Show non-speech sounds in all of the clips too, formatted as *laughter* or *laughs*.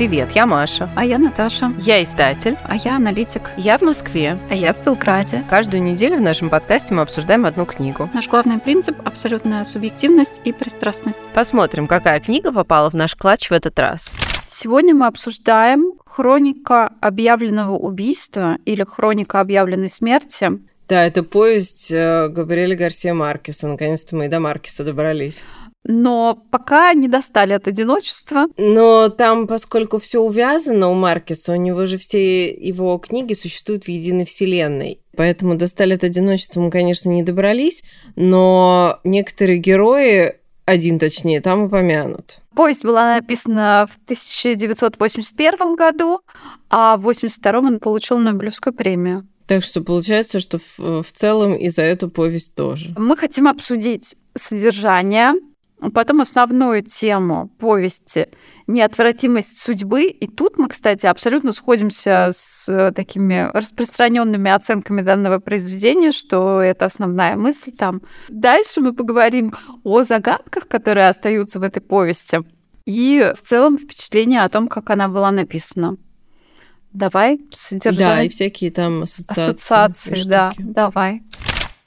Привет, я Маша. А я Наташа. Я издатель. А я аналитик. Я в Москве. А я в Белграде. Каждую неделю в нашем подкасте мы обсуждаем одну книгу. Наш главный принцип – абсолютная субъективность и пристрастность. Посмотрим, какая книга попала в наш клатч в этот раз. Сегодня мы обсуждаем «Хроника объявленного убийства» или «Хроника объявленной смерти». Да, это повесть э, Габриэля Гарсия Маркеса. Наконец-то мы и до Маркеса добрались но пока не достали от одиночества. Но там, поскольку все увязано у Маркеса, у него же все его книги существуют в единой вселенной. Поэтому достали от одиночества мы, конечно, не добрались, но некоторые герои, один точнее, там упомянут. Повесть была написана в 1981 году, а в 1982 он получил Нобелевскую премию. Так что получается, что в, в целом и за эту повесть тоже. Мы хотим обсудить содержание, Потом основную тему повести «Неотвратимость судьбы». И тут мы, кстати, абсолютно сходимся с такими распространенными оценками данного произведения, что это основная мысль там. Дальше мы поговорим о загадках, которые остаются в этой повести, и в целом впечатление о том, как она была написана. Давай содержать. Да, и всякие там ассоциации. Ассоциации, да, давай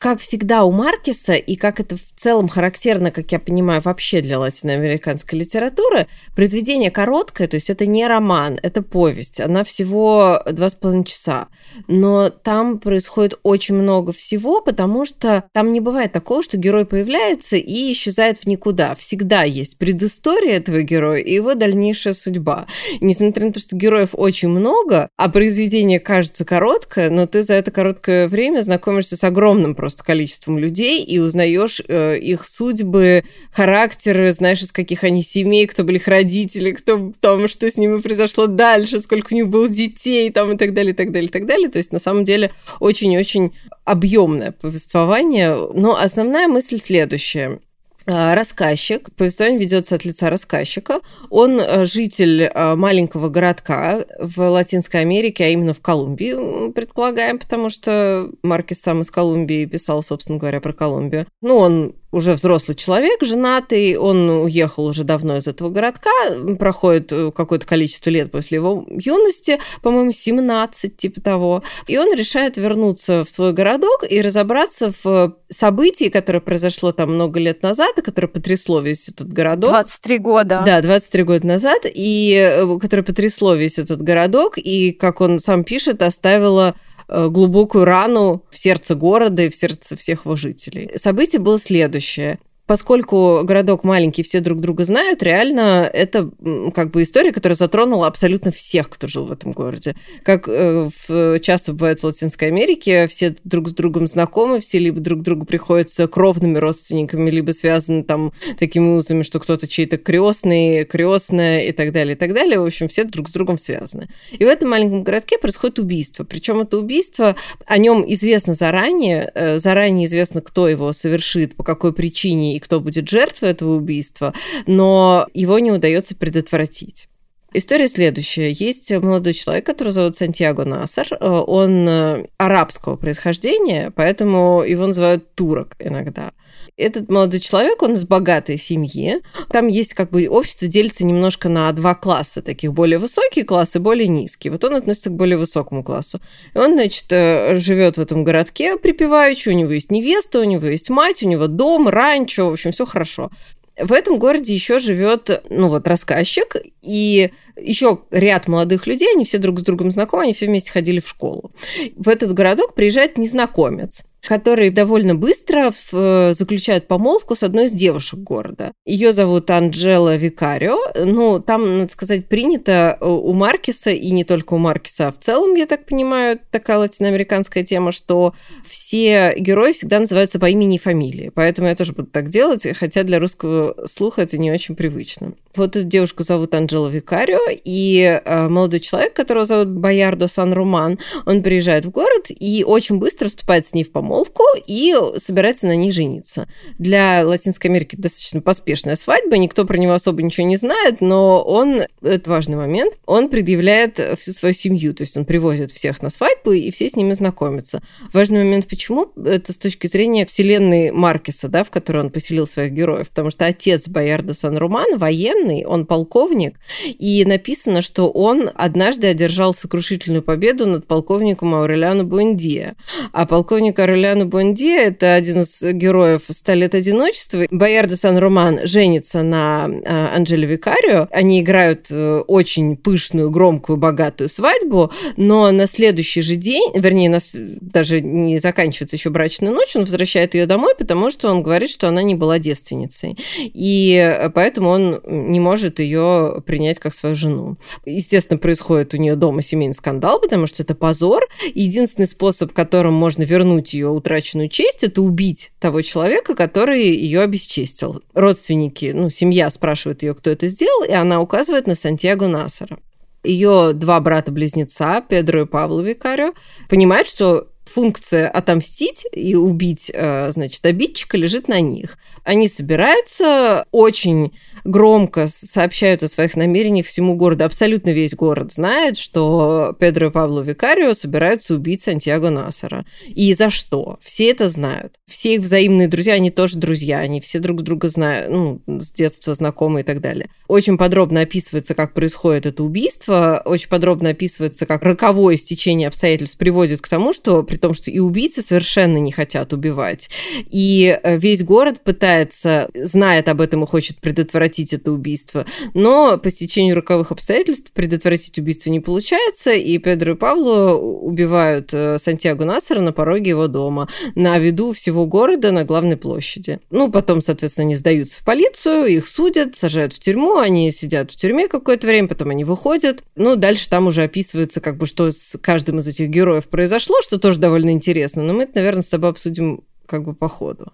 как всегда у Маркеса, и как это в целом характерно, как я понимаю, вообще для латиноамериканской литературы, произведение короткое, то есть это не роман, это повесть. Она всего два с половиной часа. Но там происходит очень много всего, потому что там не бывает такого, что герой появляется и исчезает в никуда. Всегда есть предыстория этого героя и его дальнейшая судьба. И несмотря на то, что героев очень много, а произведение кажется короткое, но ты за это короткое время знакомишься с огромным просто просто количеством людей и узнаешь э, их судьбы, характеры, знаешь, из каких они семей, кто были их родители, кто там, что с ними произошло дальше, сколько у них было детей, там и так далее, и так далее, и так далее. То есть, на самом деле, очень-очень объемное повествование. Но основная мысль следующая. А, рассказчик, повествование ведется от лица рассказчика. Он э, житель э, маленького городка в Латинской Америке, а именно в Колумбии, предполагаем, потому что Маркес сам из Колумбии писал, собственно говоря, про Колумбию. Ну, он уже взрослый человек, женатый, он уехал уже давно из этого городка, проходит э, какое-то количество лет после его юности, по-моему, 17, типа того, и он решает вернуться в свой городок и разобраться в событии, которое произошло там много лет назад, и которое потрясло весь этот городок. 23 года. Да, 23 года назад, и э, которое потрясло весь этот городок, и, как он сам пишет, оставило Э, глубокую рану в сердце города и в сердце всех его жителей. Событие было следующее поскольку городок маленький, все друг друга знают, реально это как бы история, которая затронула абсолютно всех, кто жил в этом городе. Как э, в, часто бывает в Латинской Америке, все друг с другом знакомы, все либо друг другу приходятся кровными родственниками, либо связаны там такими узами, что кто-то чей-то крестный, крестная и так далее, и так далее. В общем, все друг с другом связаны. И в этом маленьком городке происходит убийство. Причем это убийство, о нем известно заранее, э, заранее известно, кто его совершит, по какой причине и кто будет жертвой этого убийства, но его не удается предотвратить. История следующая. Есть молодой человек, который зовут Сантьяго Насар. Он э, арабского происхождения, поэтому его называют турок иногда. Этот молодой человек, он из богатой семьи. Там есть как бы общество делится немножко на два класса, таких более высокие классы, более низкие. Вот он относится к более высокому классу. И он, значит, э, живет в этом городке припеваючи, у него есть невеста, у него есть мать, у него дом, ранчо, в общем, все хорошо. В этом городе еще живет, ну вот, рассказчик и еще ряд молодых людей, они все друг с другом знакомы, они все вместе ходили в школу. В этот городок приезжает незнакомец который довольно быстро э, заключает помолвку с одной из девушек города. Ее зовут Анджела Викарио. Ну, там, надо сказать, принято э, у Маркиса, и не только у Маркиса, а в целом, я так понимаю, такая латиноамериканская тема, что все герои всегда называются по имени и фамилии. Поэтому я тоже буду так делать, хотя для русского слуха это не очень привычно. Вот эту девушку зовут Анджела Викарио, и э, молодой человек, которого зовут Боярдо Сан-Руман, он приезжает в город и очень быстро вступает с ней в помолвку и собирается на ней жениться. Для Латинской Америки достаточно поспешная свадьба, никто про него особо ничего не знает, но он, это важный момент, он предъявляет всю свою семью, то есть он привозит всех на свадьбу, и все с ними знакомятся. Важный момент, почему? Это с точки зрения вселенной Маркеса, да, в которой он поселил своих героев, потому что отец Боярда Сан-Роман, военный, военный, он полковник, и написано, что он однажды одержал сокрушительную победу над полковником Аурелиано Буэндия. А полковник Аурелиано Буэндия – это один из героев «Ста лет одиночества». Боярдо Сан-Роман женится на а, Анджеле Викарио. Они играют э, очень пышную, громкую, богатую свадьбу, но на следующий же день, вернее, нас даже не заканчивается еще брачная ночь, он возвращает ее домой, потому что он говорит, что она не была девственницей. И поэтому он не может ее принять как свою жену. Естественно, происходит у нее дома семейный скандал, потому что это позор. Единственный способ, которым можно вернуть ее утраченную честь, это убить того человека, который ее обесчестил. Родственники, ну, семья спрашивает ее, кто это сделал, и она указывает на Сантьяго Насара ее два брата-близнеца, Педро и Павло Викарио, понимают, что функция отомстить и убить, э, значит, обидчика лежит на них. Они собираются очень громко сообщают о своих намерениях всему городу. Абсолютно весь город знает, что Педро и Пабло Викарио собираются убить Сантьяго Насара. И за что? Все это знают. Все их взаимные друзья, они тоже друзья, они все друг друга знают, ну, с детства знакомы и так далее. Очень подробно описывается, как происходит это убийство, очень подробно описывается, как роковое стечение обстоятельств приводит к тому, что при том, что и убийцы совершенно не хотят убивать, и э, весь город пытается, знает об этом и хочет предотвратить предотвратить это убийство. Но по стечению роковых обстоятельств предотвратить убийство не получается, и Педро и Павло убивают э, Сантьяго Насара на пороге его дома, на виду всего города на главной площади. Ну, потом, соответственно, они сдаются в полицию, их судят, сажают в тюрьму, они сидят в тюрьме какое-то время, потом они выходят. Ну, дальше там уже описывается, как бы, что с каждым из этих героев произошло, что тоже довольно интересно, но мы это, наверное, с тобой обсудим как бы по ходу.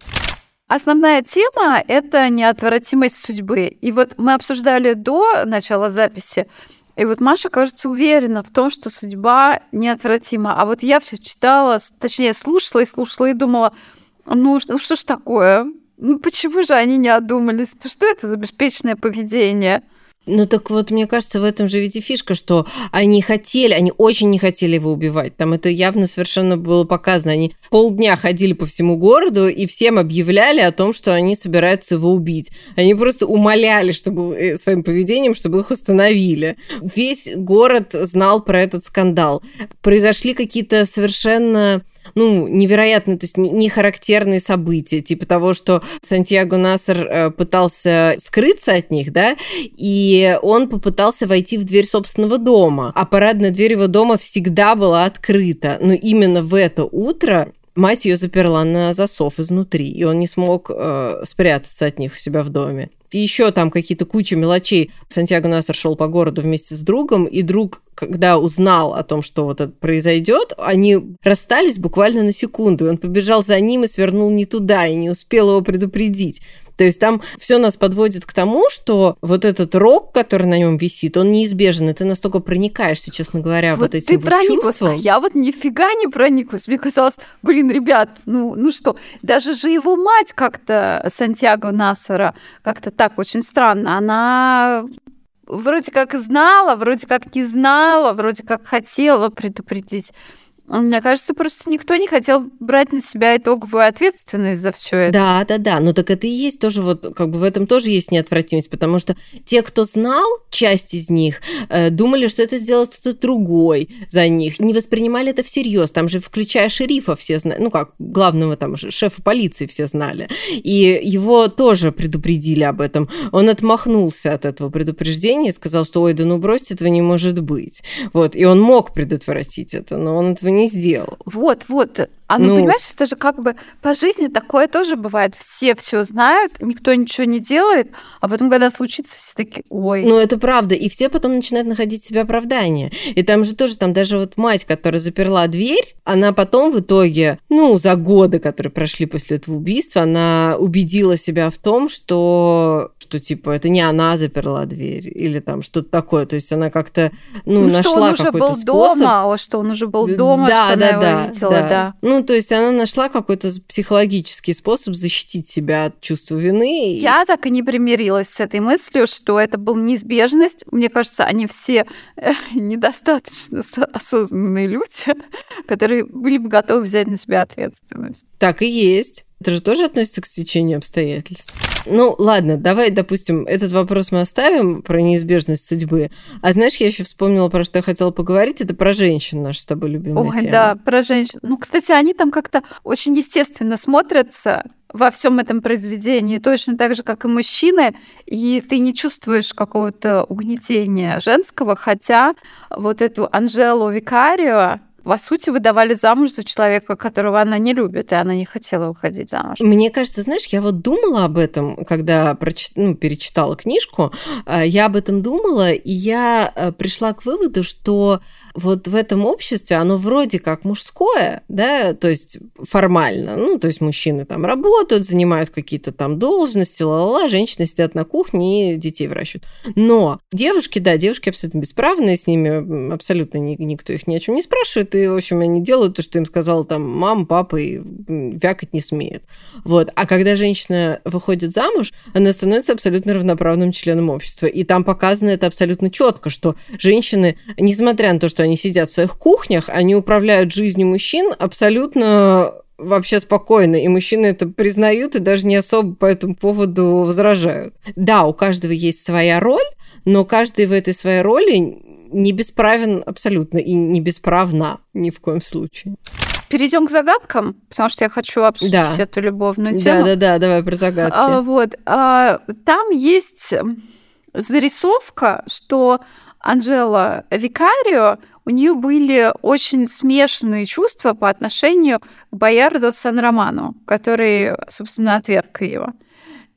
Основная тема — это неотвратимость судьбы. И вот мы обсуждали до начала записи, и вот Маша, кажется, уверена в том, что судьба неотвратима. А вот я все читала, точнее, слушала и слушала и думала, ну, ну что ж такое? Ну почему же они не одумались? Что это за беспечное поведение? Ну так вот, мне кажется, в этом же ведь и фишка, что они хотели, они очень не хотели его убивать. Там это явно совершенно было показано. Они полдня ходили по всему городу и всем объявляли о том, что они собираются его убить. Они просто умоляли чтобы, э, своим поведением, чтобы их установили. Весь город знал про этот скандал. Произошли какие-то совершенно ну, невероятные, то есть не характерные события, типа того, что Сантьяго Насер э, пытался скрыться от них, да, и он попытался войти в дверь собственного дома, а парадная дверь его дома всегда была открыта, но именно в это утро мать ее заперла на засов изнутри, и он не смог э, спрятаться от них у себя в доме еще там какие-то куча мелочей. Сантьяго Насер шел по городу вместе с другом, и друг, когда узнал о том, что вот это произойдет, они расстались буквально на секунду. И он побежал за ним и свернул не туда, и не успел его предупредить. То есть там все нас подводит к тому, что вот этот рок, который на нем висит, он неизбежен, и ты настолько проникаешься, честно говоря, вот, вот этим ты вот прониклась, чувством. А я вот нифига не прониклась. Мне казалось, блин, ребят, ну, ну что, даже же его мать как-то, Сантьяго Насара, как-то так очень странно, она вроде как знала, вроде как не знала, вроде как хотела предупредить. Мне кажется, просто никто не хотел брать на себя итоговую ответственность за все это. Да, да, да. Ну так это и есть тоже вот, как бы в этом тоже есть неотвратимость, потому что те, кто знал, часть из них, э, думали, что это сделал кто-то другой за них, не воспринимали это всерьез. Там же, включая шерифа, все знали, ну как, главного там шефа полиции все знали. И его тоже предупредили об этом. Он отмахнулся от этого предупреждения и сказал, что ой, да ну бросьте, этого не может быть. Вот, и он мог предотвратить это, но он этого не не сделал. Вот, вот. А ну, ну, понимаешь, это же как бы по жизни такое тоже бывает. Все все знают, никто ничего не делает, а потом, когда случится, все такие, ой. Ну, это правда. И все потом начинают находить себе оправдание. И там же тоже, там даже вот мать, которая заперла дверь, она потом в итоге, ну, за годы, которые прошли после этого убийства, она убедила себя в том, что что типа это не она заперла дверь или там что-то такое. То есть она как-то ну, ну нашла какой-то способ. Что он уже был дома, что он уже был дома, да, что да, она да, его видела, да. да. Ну, то есть она нашла какой-то психологический способ защитить себя от чувства вины. Я так и не примирилась с этой мыслью, что это был неизбежность. Мне кажется, они все э, *laughs* недостаточно осознанные люди, *laughs* которые были бы готовы взять на себя ответственность. Так и есть. Это же тоже относится к стечению обстоятельств. Ну, ладно, давай, допустим, этот вопрос мы оставим про неизбежность судьбы. А знаешь, я еще вспомнила, про что я хотела поговорить, это про женщин, наша с тобой любимая Ой, тема. да, про женщин. Ну, кстати, они там как-то очень естественно смотрятся во всем этом произведении, точно так же, как и мужчины, и ты не чувствуешь какого-то угнетения женского, хотя вот эту Анжелу Викарио, по сути, выдавали замуж за человека, которого она не любит, и она не хотела выходить замуж. Мне кажется, знаешь, я вот думала об этом, когда прочит... ну, перечитала книжку, э, я об этом думала, и я э, пришла к выводу, что вот в этом обществе оно вроде как мужское, да, то есть формально, ну, то есть мужчины там работают, занимают какие-то там должности, ла-ла-ла, женщины сидят на кухне и детей вращают. Но девушки, да, девушки абсолютно бесправные, с ними абсолютно никто их ни о чем не спрашивает, и, в общем, они делают то, что им сказала там мама, папа, и вякать не смеют. Вот. А когда женщина выходит замуж, она становится абсолютно равноправным членом общества. И там показано это абсолютно четко, что женщины, несмотря на то, что они сидят в своих кухнях, они управляют жизнью мужчин абсолютно вообще спокойно, и мужчины это признают и даже не особо по этому поводу возражают. Да, у каждого есть своя роль, но каждый в этой своей роли не бесправен абсолютно и не бесправна ни в коем случае. Перейдем к загадкам, потому что я хочу обсудить да. эту любовную тему. Да, да, да, давай про загадки. А, вот, а, там есть зарисовка, что Анжела Викарио, у нее были очень смешанные чувства по отношению к Боярдо Сан-Роману, который, собственно, отверг ее.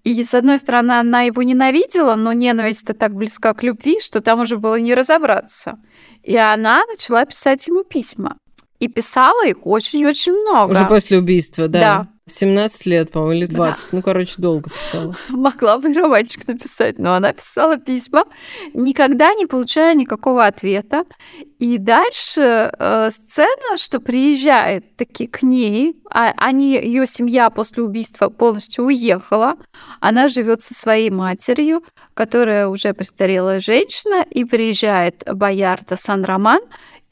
И, с одной стороны, она его ненавидела, но ненависть-то так близка к любви, что там уже было не разобраться. И она начала писать ему письма. И писала их очень-очень много. Уже после убийства, да. Да. 17 лет, по-моему, или 20. Да. Ну, короче, долго писала. *laughs* Могла бы романчик написать, но она писала письма, никогда не получая никакого ответа. И дальше э, сцена, что приезжает таки к ней, а они, ее семья после убийства полностью уехала. Она живет со своей матерью, которая уже престарелая женщина, и приезжает Боярда Сан-Роман,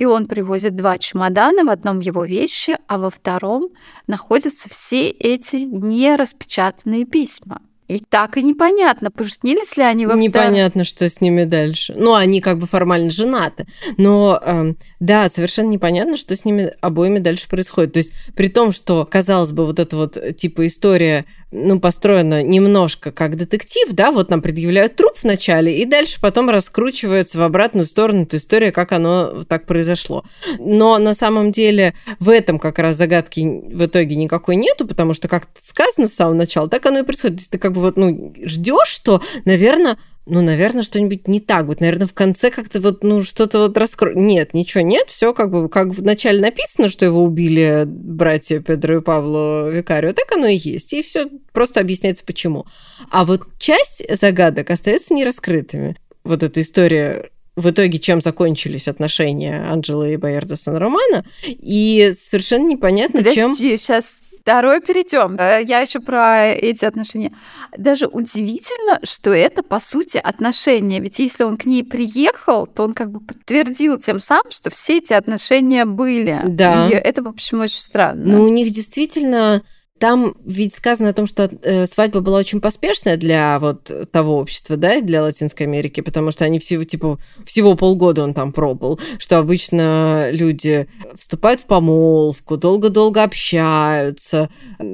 и он привозит два чемодана, в одном его вещи, а во втором находятся все эти нераспечатанные письма. И так и непонятно, поженились ли они во Непонятно, что с ними дальше. Ну, они как бы формально женаты. Но, э, да, совершенно непонятно, что с ними обоими дальше происходит. То есть, при том, что, казалось бы, вот эта вот типа история ну, построена немножко как детектив, да, вот нам предъявляют труп в начале, и дальше потом раскручивается в обратную сторону эта история, как оно так произошло. Но на самом деле в этом как раз загадки в итоге никакой нету, потому что, как сказано с самого начала, так оно и происходит. То есть ты как бы вот, ну, ждешь, что, наверное, ну, наверное, что-нибудь не так будет. Наверное, в конце как-то вот, ну, что-то вот раскро... Нет, ничего нет. Все как бы, как в начале написано, что его убили братья Педро и Павло Викарио, так оно и есть. И все просто объясняется, почему. А вот часть загадок остается нераскрытыми. Вот эта история в итоге чем закончились отношения Анджелы и Боярда Сан-Романа, и совершенно непонятно, Подожди, чем... сейчас Второй перейдем. Я еще про эти отношения. Даже удивительно, что это, по сути, отношения. Ведь если он к ней приехал, то он как бы подтвердил тем самым, что все эти отношения были. Да. И это, в общем, очень странно. Ну, у них действительно там ведь сказано о том, что э, свадьба была очень поспешная для вот того общества, да, для Латинской Америки, потому что они всего, типа, всего полгода он там пробыл, что обычно люди вступают в помолвку, долго-долго общаются,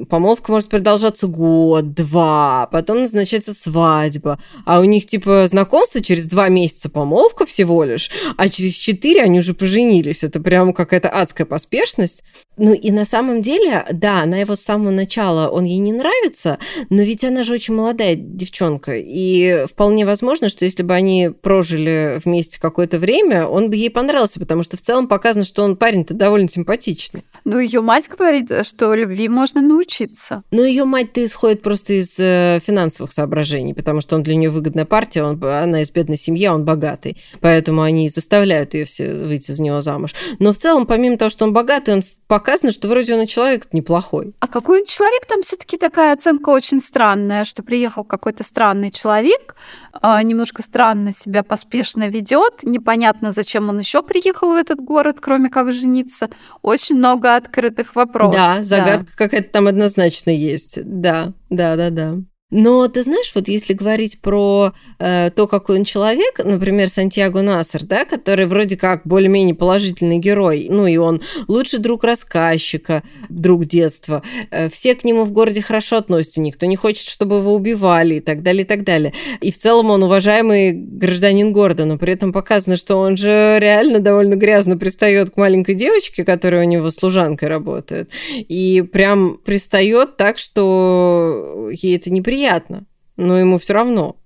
помолвка может продолжаться год, два, потом назначается свадьба, а у них, типа, знакомство через два месяца помолвка всего лишь, а через четыре они уже поженились. Это прям какая-то адская поспешность. Ну и на самом деле, да, она его с самого начала, он ей не нравится, но ведь она же очень молодая девчонка, и вполне возможно, что если бы они прожили вместе какое-то время, он бы ей понравился, потому что в целом показано, что он парень-то довольно симпатичный. Ну, ее мать говорит, что любви можно научиться. Но ее мать-то исходит просто из э, финансовых соображений, потому что он для нее выгодная партия, он, она из бедной семьи, а он богатый, поэтому они заставляют ее все выйти за него замуж. Но в целом, помимо того, что он богатый, он показано, что вроде он и человек неплохой. А какой человек там все-таки такая оценка очень странная, что приехал какой-то странный человек, а, немножко странно себя поспешно ведет, непонятно, зачем он еще приехал в этот город, кроме как жениться. Очень много открытых вопросов. Да, загадка да. какая-то там однозначно есть. Да, да, да, да. Но ты знаешь, вот если говорить про э, то, какой он человек, например, Сантьяго Насер, да, который вроде как более-менее положительный герой, ну и он лучший друг рассказчика, друг детства, э, все к нему в городе хорошо относятся, никто не хочет, чтобы его убивали и так далее, и так далее. И в целом он уважаемый гражданин города, но при этом показано, что он же реально довольно грязно пристает к маленькой девочке, которая у него служанкой работает, и прям пристает так, что ей это неприятно неприятно, но ему все равно.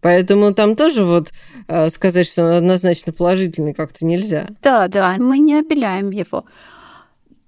Поэтому там тоже вот э, сказать, что он однозначно положительный как-то нельзя. Да, да, мы не обеляем его.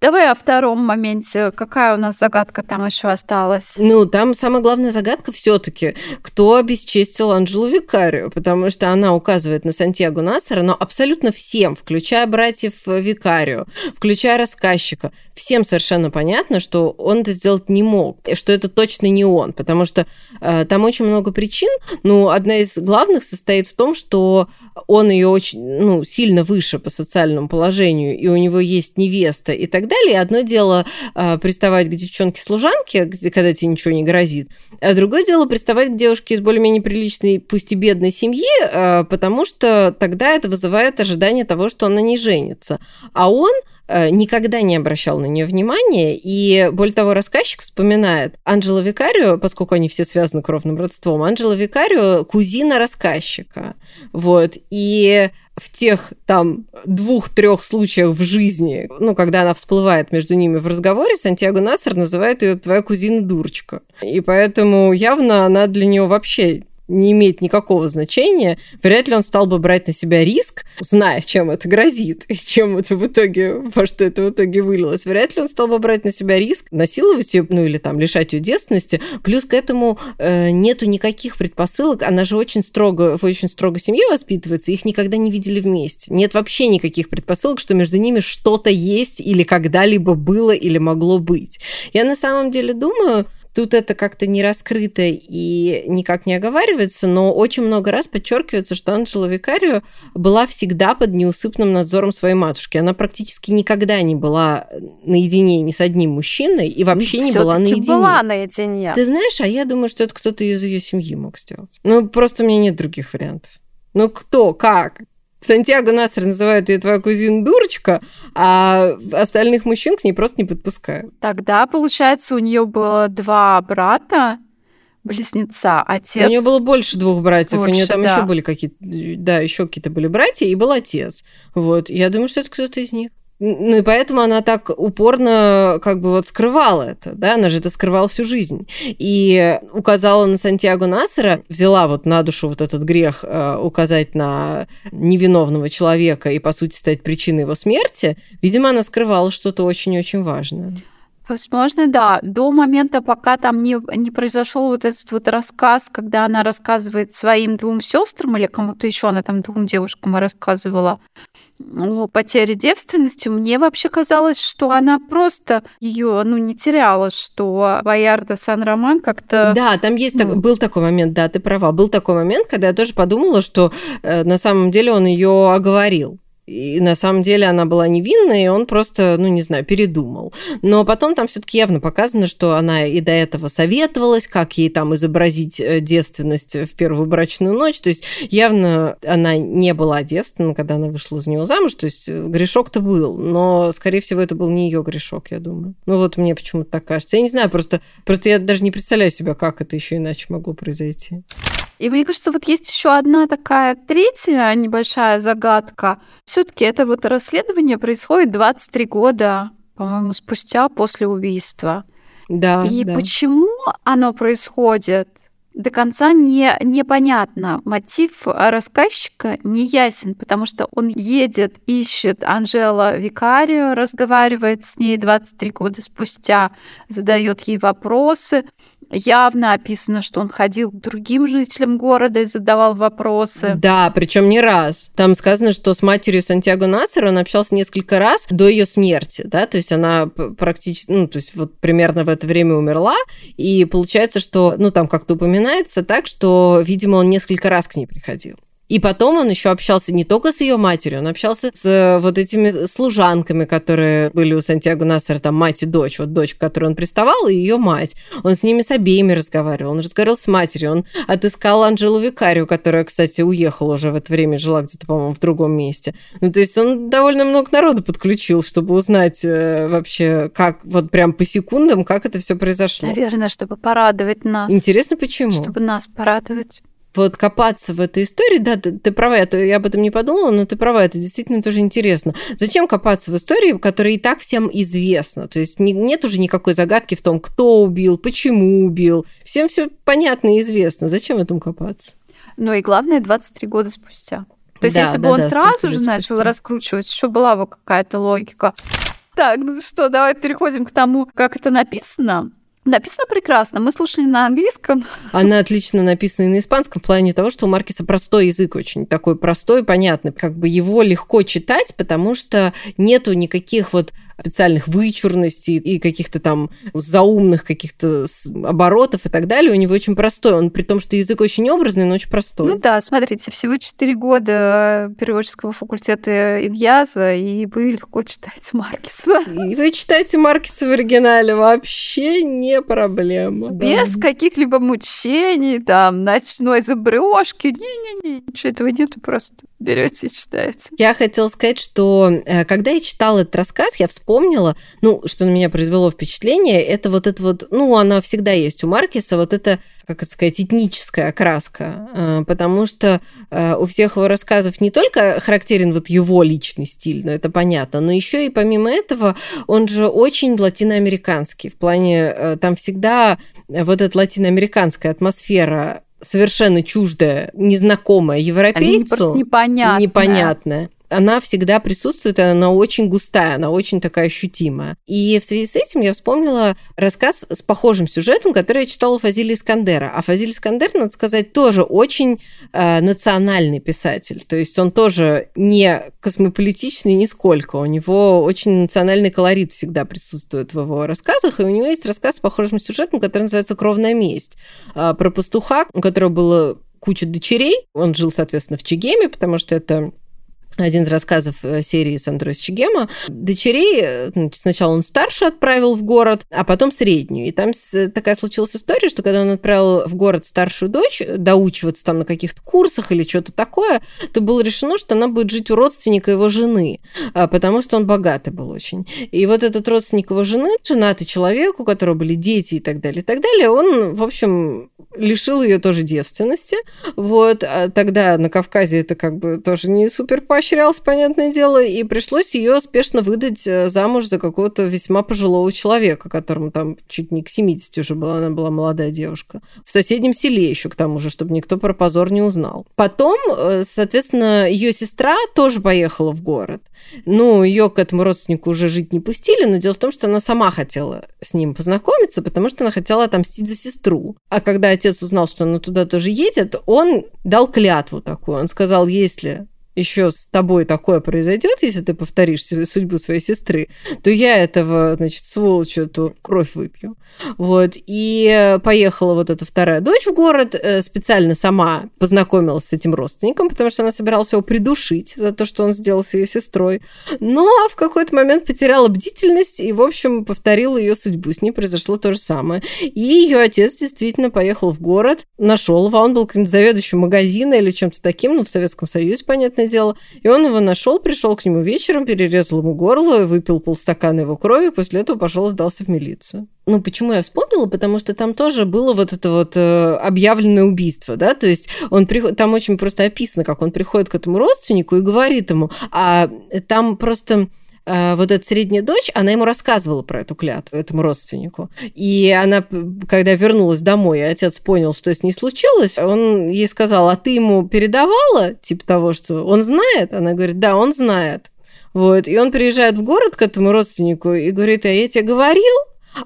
Давай о втором моменте. Какая у нас загадка там еще осталась? Ну, там самая главная загадка все-таки, кто обесчестил Анжелу Викарию, потому что она указывает на Сантьяго Насара, но абсолютно всем, включая братьев Викарию, включая рассказчика, всем совершенно понятно, что он это сделать не мог, что это точно не он, потому что э, там очень много причин. Ну, одна из главных состоит в том, что он ее очень, ну, сильно выше по социальному положению, и у него есть невеста и так далее. Одно дело э, приставать к девчонке-служанке, когда тебе ничего не грозит, а другое дело приставать к девушке из более-менее приличной, пусть и бедной семьи, э, потому что тогда это вызывает ожидание того, что она не женится. А он Э, никогда не обращал на нее внимания. И, более того, рассказчик вспоминает Анджела Викарио, поскольку они все связаны кровным родством, Анджела Викарио – кузина рассказчика. Вот. И в тех там двух-трех случаях в жизни, ну, когда она всплывает между ними в разговоре, Сантьяго Насер называет ее твоя кузина дурочка. И поэтому явно она для нее вообще не имеет никакого значения, вряд ли он стал бы брать на себя риск, зная, чем это грозит, и чем это в итоге, во что это в итоге вылилось. Вряд ли он стал бы брать на себя риск, насиловать ее, ну или там лишать ее девственности. Плюс к этому э, нету никаких предпосылок. Она же очень строго, в очень строго семье воспитывается, их никогда не видели вместе. Нет вообще никаких предпосылок, что между ними что-то есть или когда-либо было или могло быть. Я на самом деле думаю, Тут это как-то не раскрыто и никак не оговаривается, но очень много раз подчеркивается, что Анжела Викарио была всегда под неусыпным надзором своей матушки. Она практически никогда не была наедине ни с одним мужчиной и вообще не была наедине. была наедине. Ты знаешь, а я думаю, что это кто-то из ее семьи мог сделать. Ну, просто у меня нет других вариантов. Ну, кто, как? Сантьяго Насер называют ее твоя кузина дурочка, а остальных мужчин к ней просто не подпускают. Тогда, получается, у нее было два брата, близнеца, отец. У нее было больше двух братьев, больше, у нее там да. еще были какие-то, да, еще какие-то были братья, и был отец. Вот, я думаю, что это кто-то из них. Ну и поэтому она так упорно как бы вот скрывала это, да, она же это скрывала всю жизнь. И указала на Сантьяго Насера, взяла вот на душу вот этот грех э, указать на невиновного человека и, по сути, стать причиной его смерти. Видимо, она скрывала что-то очень-очень важное. Возможно, да. До момента, пока там не, не произошел вот этот вот рассказ, когда она рассказывает своим двум сестрам или кому-то еще, она там двум девушкам рассказывала о потере девственности, мне вообще казалось, что она просто ее, ну, не теряла, что Боярда Сан-Роман как-то... Да, там есть, ну... был такой момент, да, ты права, был такой момент, когда я тоже подумала, что э, на самом деле он ее оговорил. И на самом деле она была невинна, и он просто, ну, не знаю, передумал. Но потом там все-таки явно показано, что она и до этого советовалась, как ей там изобразить э, девственность в первую брачную ночь. То есть явно она не была девственна, когда она вышла за него замуж. То есть э, грешок-то был, но, скорее всего, это был не ее грешок, я думаю. Ну вот мне почему-то так кажется. Я не знаю, просто, просто я даже не представляю себя, как это еще иначе могло произойти. И мне кажется, вот есть еще одна такая третья небольшая загадка. Все-таки это вот расследование происходит 23 года, по-моему, спустя после убийства. Да. И да. почему оно происходит? До конца не, непонятно. Мотив рассказчика не ясен, потому что он едет, ищет Анжела Викарию, разговаривает с ней 23 года спустя, задает ей вопросы явно описано, что он ходил к другим жителям города и задавал вопросы. Да, причем не раз. Там сказано, что с матерью Сантьяго Насера он общался несколько раз до ее смерти, да, то есть она практически, ну, то есть вот примерно в это время умерла, и получается, что, ну, там как-то упоминается так, что, видимо, он несколько раз к ней приходил. И потом он еще общался не только с ее матерью, он общался с э, вот этими служанками, которые были у Сантьяго Нассера, там мать и дочь, вот дочь, к которой он приставал, и ее мать. Он с ними с обеими разговаривал, он разговаривал с матерью, он отыскал Анжелу Викарию, которая, кстати, уехала уже в это время, жила где-то, по-моему, в другом месте. Ну, то есть он довольно много народу подключил, чтобы узнать э, вообще, как вот прям по секундам, как это все произошло. Наверное, чтобы порадовать нас. Интересно, почему? Чтобы нас порадовать вот копаться в этой истории, да, ты, ты права, я, я об этом не подумала, но ты права, это действительно тоже интересно. Зачем копаться в истории, которая и так всем известна? То есть не, нет уже никакой загадки в том, кто убил, почему убил. Всем все понятно и известно. Зачем в этом копаться? Ну и главное, 23 года спустя. То есть, да, если бы да, он да, сразу же начал спустя. раскручивать, еще была бы какая-то логика. Так, ну что, давай переходим к тому, как это написано. Написано прекрасно. Мы слушали на английском. *laughs* Она отлично написана и на испанском в плане того, что у Маркиса простой язык очень такой простой, понятный. Как бы его легко читать, потому что нету никаких вот специальных вычурностей и каких-то там заумных каких-то оборотов и так далее, у него очень простой. Он при том, что язык очень образный, но очень простой. Ну да, смотрите, всего 4 года переводческого факультета Ильяза, и вы легко читаете Маркиса. И вы читаете Маркиса в оригинале, вообще не проблема. Без да. каких-либо мучений, там, ночной забрёшки, не-не-не, ничего этого нету, просто берете и читаете. Я хотела сказать, что э, когда я читала этот рассказ, я вспомнила вспомнила, ну, что на меня произвело впечатление, это вот это вот, ну, она всегда есть у Маркиса, вот это, как это сказать, этническая окраска, э, потому что э, у всех его рассказов не только характерен вот его личный стиль, но это понятно, но еще и помимо этого он же очень латиноамериканский, в плане э, там всегда вот эта латиноамериканская атмосфера совершенно чуждая, незнакомая европейцу. Они просто непонятная. Непонятная она всегда присутствует, она очень густая, она очень такая ощутимая. И в связи с этим я вспомнила рассказ с похожим сюжетом, который я читала у Фазили Искандера. А Фазиль Искандер, надо сказать, тоже очень э, национальный писатель. То есть он тоже не космополитичный нисколько. У него очень национальный колорит всегда присутствует в его рассказах. И у него есть рассказ с похожим сюжетом, который называется «Кровная месть». Э, про пастуха, у которого было куча дочерей. Он жил, соответственно, в Чегеме, потому что это один из рассказов э, серии с Андреас Чигема. Дочерей э, сначала он старше отправил в город, а потом среднюю. И там такая случилась история, что когда он отправил в город старшую дочь доучиваться там на каких-то курсах или что-то такое, то было решено, что она будет жить у родственника его жены, а, потому что он богатый был очень. И вот этот родственник его жены, женатый человек, у которого были дети и так далее, и так далее, он, в общем, лишил ее тоже девственности. Вот. А тогда на Кавказе это как бы тоже не супер поощрялось, понятное дело, и пришлось ее спешно выдать э, замуж за какого-то весьма пожилого человека, которому там чуть не к 70 уже была, она была молодая девушка. В соседнем селе еще к тому же, чтобы никто про позор не узнал. Потом, э, соответственно, ее сестра тоже поехала в город. Ну, ее к этому родственнику уже жить не пустили, но дело в том, что она сама хотела с ним познакомиться, потому что она хотела отомстить за сестру. А когда отец узнал, что она туда тоже едет, он дал клятву такую. Он сказал, если еще с тобой такое произойдет, если ты повторишь судьбу своей сестры, то я этого, значит, сволочь эту кровь выпью. Вот. И поехала вот эта вторая дочь в город, э, специально сама познакомилась с этим родственником, потому что она собиралась его придушить за то, что он сделал с ее сестрой. Но в какой-то момент потеряла бдительность и, в общем, повторила ее судьбу. С ней произошло то же самое. И ее отец действительно поехал в город, нашел его, он был каким-то заведующим магазина или чем-то таким, ну, в Советском Союзе, понятное дело. И он его нашел, пришел к нему вечером, перерезал ему горло, выпил полстакана его крови, после этого пошел сдался в милицию. Ну, почему я вспомнила? Потому что там тоже было вот это вот э, объявленное убийство, да, то есть он приход... там очень просто описано, как он приходит к этому родственнику и говорит ему, а там просто вот эта средняя дочь, она ему рассказывала про эту клятву, этому родственнику. И она, когда вернулась домой, и отец понял, что с ней случилось, он ей сказал, а ты ему передавала, типа того, что он знает? Она говорит, да, он знает. Вот, и он приезжает в город к этому родственнику и говорит, а я тебе говорил?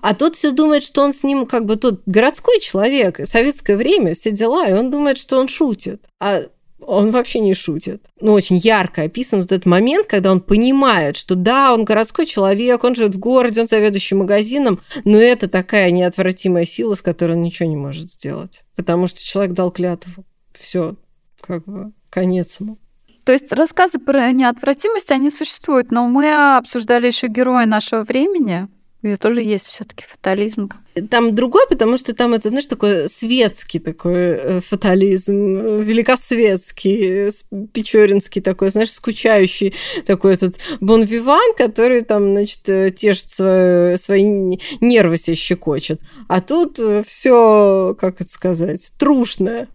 А тот все думает, что он с ним как бы тот городской человек, советское время, все дела, и он думает, что он шутит. А он вообще не шутит. Ну, очень ярко описан вот этот момент, когда он понимает, что да, он городской человек, он живет в городе, он заведующий магазином, но это такая неотвратимая сила, с которой он ничего не может сделать. Потому что человек дал клятву. Все, как бы, конец ему. То есть рассказы про неотвратимость, они существуют, но мы обсуждали еще героя нашего времени, где тоже есть все-таки фатализм. Там другой, потому что там это, знаешь, такой светский такой э, фатализм, великосветский, печоринский такой, знаешь, скучающий такой этот бонвиван, который там, значит, э, тешит свои, свои нервы себе щекочет. А тут э, все, как это сказать, трушное.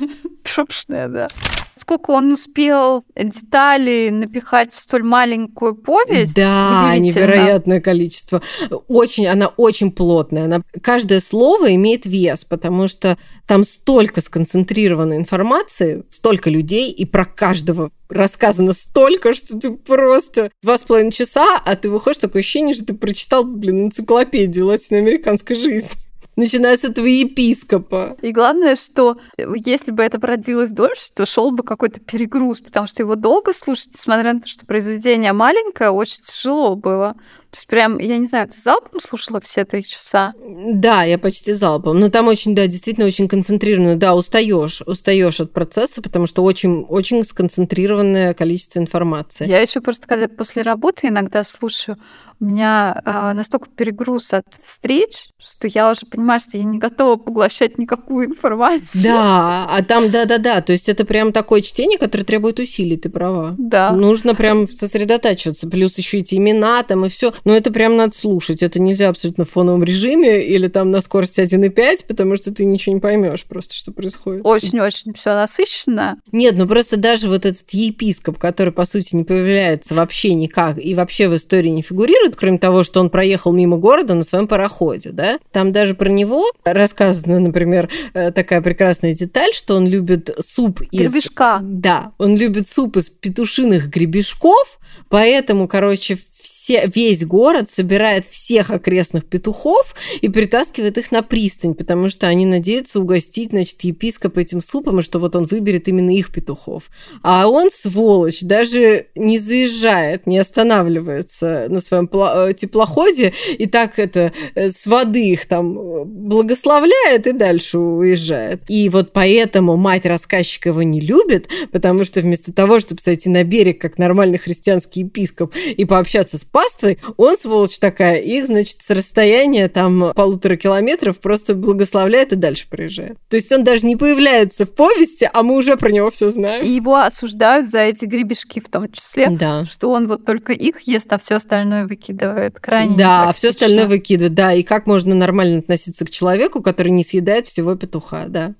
*laughs* Трушное, да сколько он успел деталей напихать в столь маленькую повесть. Да, невероятное количество. Очень, она очень плотная. Она, каждое слово имеет вес, потому что там столько сконцентрированной информации, столько людей, и про каждого рассказано столько, что ты просто два с половиной часа, а ты выходишь, такое ощущение, что ты прочитал, блин, энциклопедию латиноамериканской жизни начиная с этого епископа. И главное, что если бы это продлилось дольше, то шел бы какой-то перегруз, потому что его долго слушать, несмотря на то, что произведение маленькое, очень тяжело было. То есть прям, я не знаю, ты залпом слушала все три часа? Да, я почти залпом. Но там очень, да, действительно очень концентрированно. Да, устаешь, устаешь от процесса, потому что очень, очень сконцентрированное количество информации. Я еще просто, когда после работы иногда слушаю, у меня э, настолько перегруз от встреч, что я уже понимаю, что я не готова поглощать никакую информацию. Да, а там, да-да-да, то есть это прям такое чтение, которое требует усилий, ты права. Да. Нужно прям сосредотачиваться, плюс еще эти имена там и все. Но это прям надо слушать, это нельзя абсолютно в фоновом режиме или там на скорости 1,5, потому что ты ничего не поймешь просто, что происходит. Очень-очень все насыщенно. Нет, ну просто даже вот этот епископ, который, по сути, не появляется вообще никак и вообще в истории не фигурирует, кроме того, что он проехал мимо города на своем пароходе, да, там даже про него рассказана, например, э, такая прекрасная деталь, что он любит суп из... Гребешка. Да, он любит суп из петушиных гребешков, поэтому, короче, все, весь город собирает всех окрестных петухов и притаскивает их на пристань, потому что они надеются угостить, значит, епископа этим супом, и что вот он выберет именно их петухов. А он, сволочь, даже не заезжает, не останавливается на своем э, теплоходе и так это э, с воды их там э, благословляет и дальше уезжает. И вот поэтому мать рассказчика его не любит, потому что вместо того, чтобы сойти на берег как нормальный христианский епископ и пообщаться с паствой, он, сволочь такая, их, значит, с расстояния там полутора километров просто благословляет и дальше проезжает. То есть он даже не появляется в повести, а мы уже про него все знаем. И его осуждают за эти гребешки в том числе, да. что он вот только их ест, а все остальное выкидывает. Крайне Да, а все остальное выкидывает, да. И как можно нормально относиться к человеку, который не съедает всего петуха, да.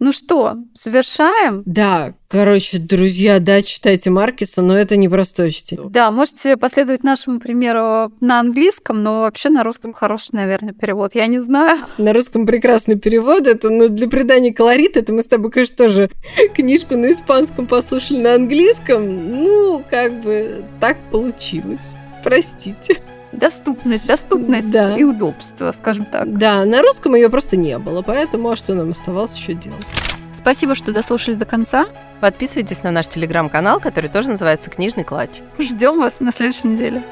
Ну что, совершаем? Да, короче, друзья, да, читайте Маркиса, но это не простое чтение. Да, можете последовать нашему примеру на английском, но вообще на русском хороший, наверное, перевод. Я не знаю. На русском прекрасный перевод. Это, ну, для придания колорита, это мы с тобой, конечно, тоже *laughs* книжку на испанском послушали на английском. Ну, как бы так получилось. Простите. Доступность, доступность да. и удобство, скажем так. Да, на русском ее просто не было, поэтому а что нам оставалось еще делать? Спасибо, что дослушали до конца. Подписывайтесь на наш телеграм-канал, который тоже называется «Книжный клатч». Ждем вас на следующей неделе.